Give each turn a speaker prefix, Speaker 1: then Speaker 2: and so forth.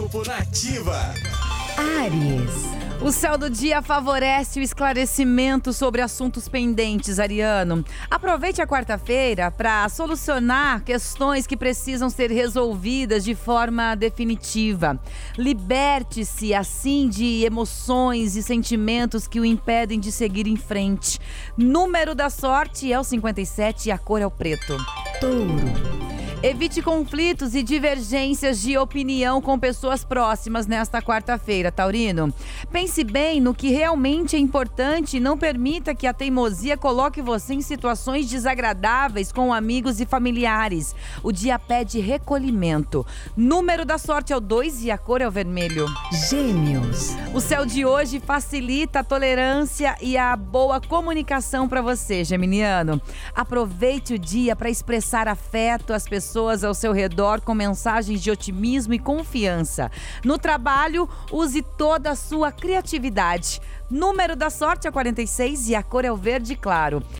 Speaker 1: Horóscopo Nativa.
Speaker 2: Ares. O céu do dia favorece o esclarecimento sobre assuntos pendentes, Ariano. Aproveite a quarta-feira para solucionar questões que precisam ser resolvidas de forma definitiva. Liberte-se, assim, de emoções e sentimentos que o impedem de seguir em frente. Número da sorte é o 57 e a cor é o preto. Touro. Evite conflitos e divergências de opinião com pessoas próximas nesta quarta-feira, Taurino. Pense bem no que realmente é importante e não permita que a teimosia coloque você em situações desagradáveis com amigos e familiares. O dia pede recolhimento. Número da sorte é o 2 e a cor é o vermelho. Gêmeos. O céu de hoje facilita a tolerância e a boa comunicação para você, geminiano. Aproveite o dia para expressar afeto às pessoas pessoas ao seu redor com mensagens de otimismo e confiança. No trabalho, use toda a sua criatividade. Número da sorte é 46 e a cor é o verde claro.